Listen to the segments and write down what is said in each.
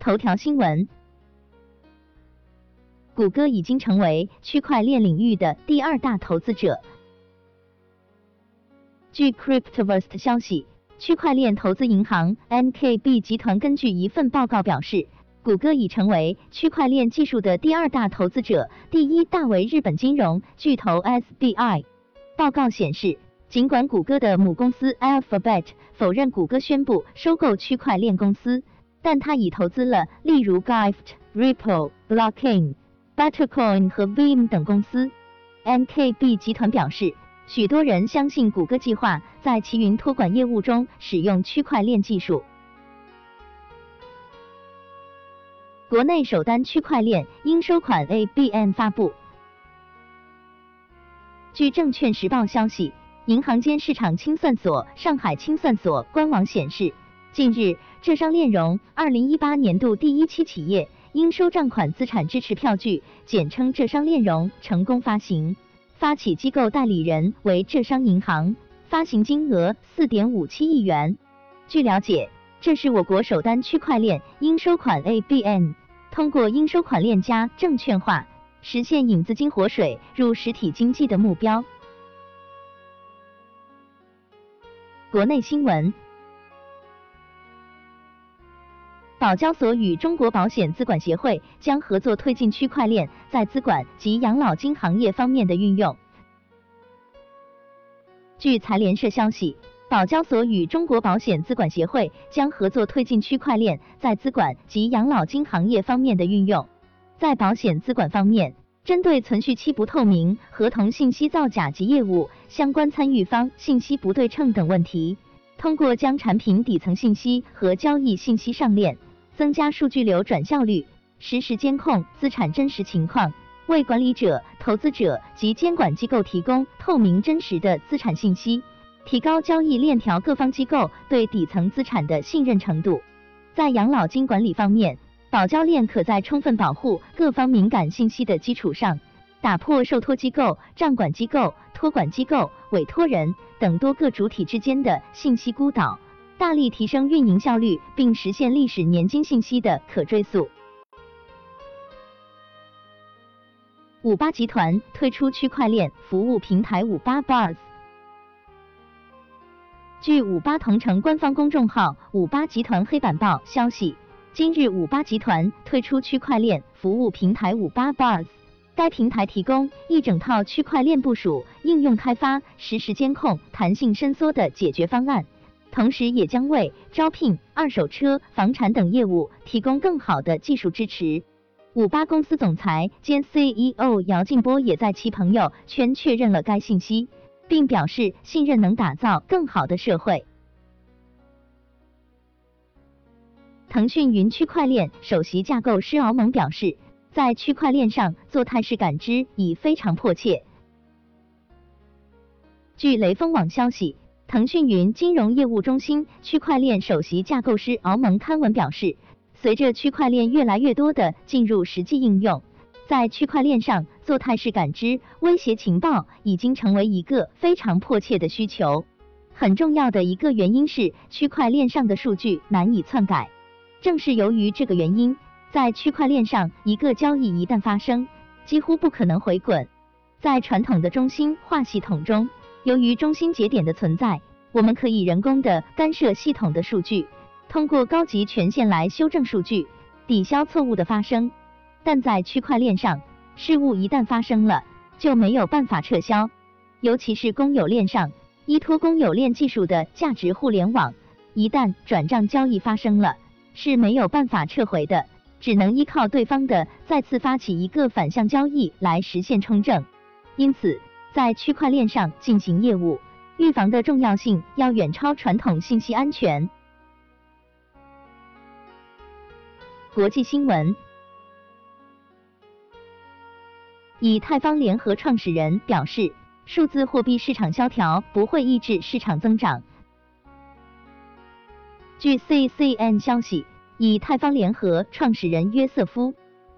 头条新闻：谷歌已经成为区块链领域的第二大投资者。据 Cryptoverse 消息，区块链投资银行 NKB 集团根据一份报告表示，谷歌已成为区块链技术的第二大投资者，第一大为日本金融巨头 SBI。报告显示，尽管谷歌的母公司 Alphabet 否认谷歌宣布收购区块链公司。但他已投资了例如 Gift、Ripple、Blockchain、Buttercoin 和 Veeam 等公司。MKB 集团表示，许多人相信谷歌计划在其云托管业务中使用区块链技术。国内首单区块链应收款 ABN 发布。据证券时报消息，银行间市场清算所上海清算所官网显示。近日，浙商链融二零一八年度第一期企业应收账款资产支持票据（简称浙商链融）成功发行，发起机构代理人为浙商银行，发行金额四点五七亿元。据了解，这是我国首单区块链应收款 ABN，通过应收款链加证券化，实现引资金活水入实体经济的目标。国内新闻。保交所与中国保险资管协会将合作推进区块链在资管及养老金行业方面的运用。据财联社消息，保交所与中国保险资管协会将合作推进区块链在资管及养老金行业方面的运用。在保险资管方面，针对存续期不透明、合同信息造假及业务相关参与方信息不对称等问题，通过将产品底层信息和交易信息上链。增加数据流转效率，实时监控资产真实情况，为管理者、投资者及监管机构提供透明真实的资产信息，提高交易链条各方机构对底层资产的信任程度。在养老金管理方面，保交链可在充分保护各方敏感信息的基础上，打破受托机构、账管机构、托管机构、委托人等多个主体之间的信息孤岛。大力提升运营效率，并实现历史年金信息的可追溯。五八集团推出区块链服务平台五八 Bars。据五八同城官方公众号“五八集团黑板报”消息，今日五八集团推出区块链服务平台五八 Bars。该平台提供一整套区块链部署、应用开发、实时监控、弹性伸缩的解决方案。同时，也将为招聘、二手车、房产等业务提供更好的技术支持。五八公司总裁兼 CEO 姚劲波也在其朋友圈确认了该信息，并表示信任能打造更好的社会。腾讯云区块链首席架构师敖蒙表示，在区块链上做态势感知已非常迫切。据雷锋网消息。腾讯云金融业务中心区块链首席架构师敖蒙刊文表示，随着区块链越来越多的进入实际应用，在区块链上做态势感知、威胁情报已经成为一个非常迫切的需求。很重要的一个原因是区块链上的数据难以篡改。正是由于这个原因，在区块链上一个交易一旦发生，几乎不可能回滚。在传统的中心化系统中，由于中心节点的存在，我们可以人工的干涉系统的数据，通过高级权限来修正数据，抵消错误的发生。但在区块链上，事物一旦发生了，就没有办法撤销。尤其是公有链上，依托公有链技术的价值互联网，一旦转账交易发生了，是没有办法撤回的，只能依靠对方的再次发起一个反向交易来实现充正。因此。在区块链上进行业务，预防的重要性要远超传统信息安全。国际新闻：以太坊联合创始人表示，数字货币市场萧条不会抑制市场增长。据 CCN 消息，以太坊联合创始人约瑟夫·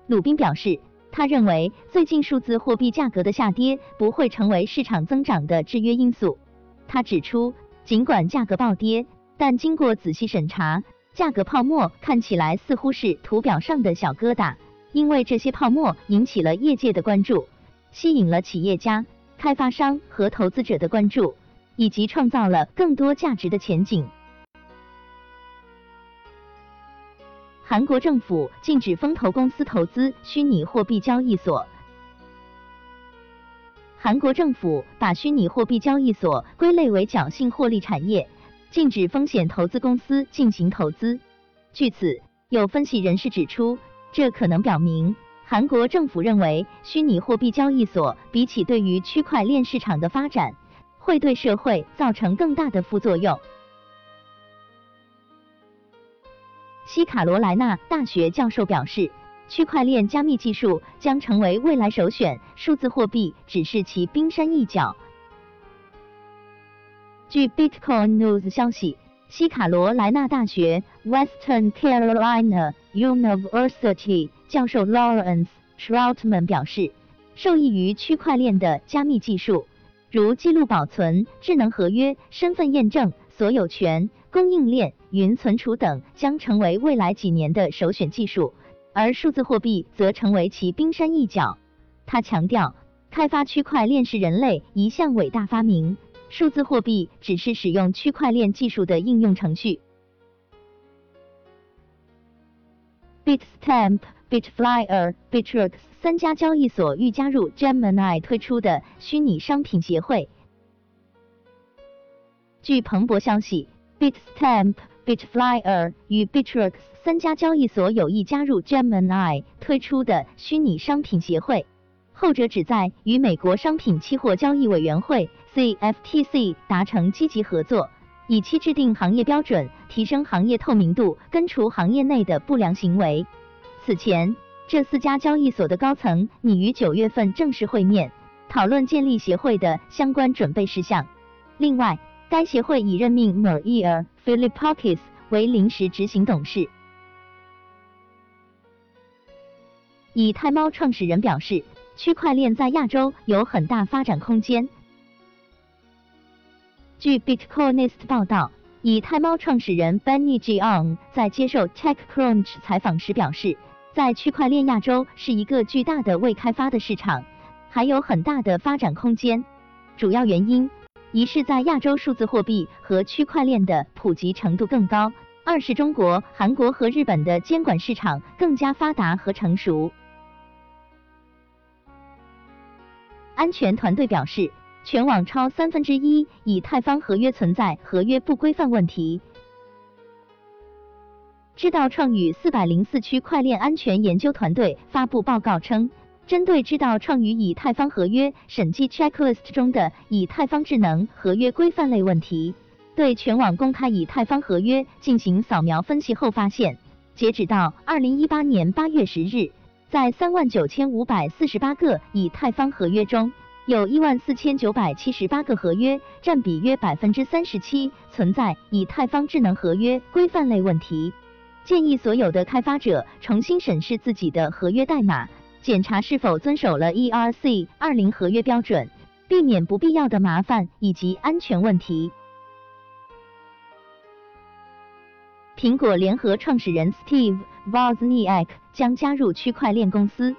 鲁宾表示。他认为，最近数字货币价格的下跌不会成为市场增长的制约因素。他指出，尽管价格暴跌，但经过仔细审查，价格泡沫看起来似乎是图表上的小疙瘩，因为这些泡沫引起了业界的关注，吸引了企业家、开发商和投资者的关注，以及创造了更多价值的前景。韩国政府禁止风投公司投资虚拟货币交易所。韩国政府把虚拟货币交易所归类为侥幸获利产业，禁止风险投资公司进行投资。据此，有分析人士指出，这可能表明韩国政府认为虚拟货币交易所比起对于区块链市场的发展，会对社会造成更大的副作用。西卡罗莱纳大学教授表示。区块链加密技术将成为未来首选，数字货币只是其冰山一角。据 Bitcoin News 消息，西卡罗莱纳大学 Western Carolina University 教授 Lawrence Troutman 表示，受益于区块链的加密技术，如记录保存、智能合约、身份验证、所有权、供应链、云存储等，将成为未来几年的首选技术。而数字货币则成为其冰山一角。他强调，开发区块链是人类一项伟大发明，数字货币只是使用区块链技术的应用程序。Bitstamp、Bitflyer、Bitrix 三家交易所欲加入 Gemini 推出的虚拟商品协会。据彭博消息，Bitstamp。Bitflyer 与 Bitrex 三家交易所有意加入 Gemini 推出的虚拟商品协会，后者旨在与美国商品期货交易委员会 CFTC 达成积极合作，以期制定行业标准，提升行业透明度，根除行业内的不良行为。此前，这四家交易所的高层拟于九月份正式会面，讨论建立协会的相关准备事项。另外，该协会已任命 Maria Philippakis 为临时执行董事。以太猫创始人表示，区块链在亚洲有很大发展空间。据 Bitcoinist 报道，以太猫创始人 Benny Jiang 在接受 TechCrunch 采访时表示，在区块链亚洲是一个巨大的未开发的市场，还有很大的发展空间。主要原因。一是，在亚洲数字货币和区块链的普及程度更高；二是，中国、韩国和日本的监管市场更加发达和成熟。安全团队表示，全网超三分之一以太坊合约存在合约不规范问题。知道创宇四百零四区块链安全研究团队发布报告称。针对知道创于以太坊合约审计 checklist 中的以太坊智能合约规范类问题，对全网公开以太坊合约进行扫描分析后发现，截止到二零一八年八月十日，在三万九千五百四十八个以太坊合约中，有一万四千九百七十八个合约，占比约百分之三十七，存在以太坊智能合约规范类问题。建议所有的开发者重新审视自己的合约代码。检查是否遵守了 ERC 二零合约标准，避免不必要的麻烦以及安全问题。苹果联合创始人 Steve Wozniak 将加入区块链公司。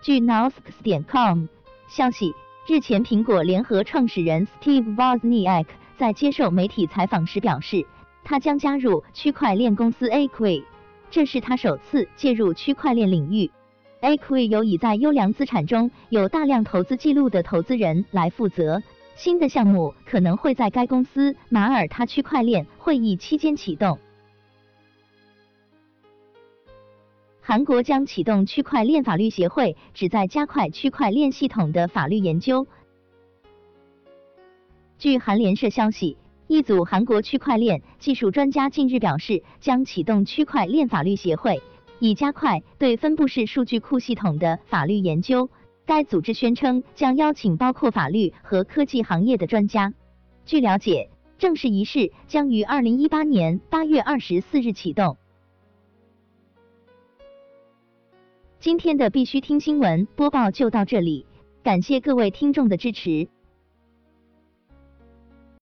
据 Nowsks 点 com 消息，日前苹果联合创始人 Steve Wozniak 在接受媒体采访时表示，他将加入区块链公司 Aqui。这是他首次介入区块链领域。Aqui 由已在优良资产中有大量投资记录的投资人来负责。新的项目可能会在该公司马耳他区块链会议期间启动。韩国将启动区块链法律协会，旨在加快区块链系统的法律研究。据韩联社消息。一组韩国区块链技术专家近日表示，将启动区块链法律协会，以加快对分布式数据库系统的法律研究。该组织宣称将邀请包括法律和科技行业的专家。据了解，正式仪式将于二零一八年八月二十四日启动。今天的必须听新闻播报就到这里，感谢各位听众的支持。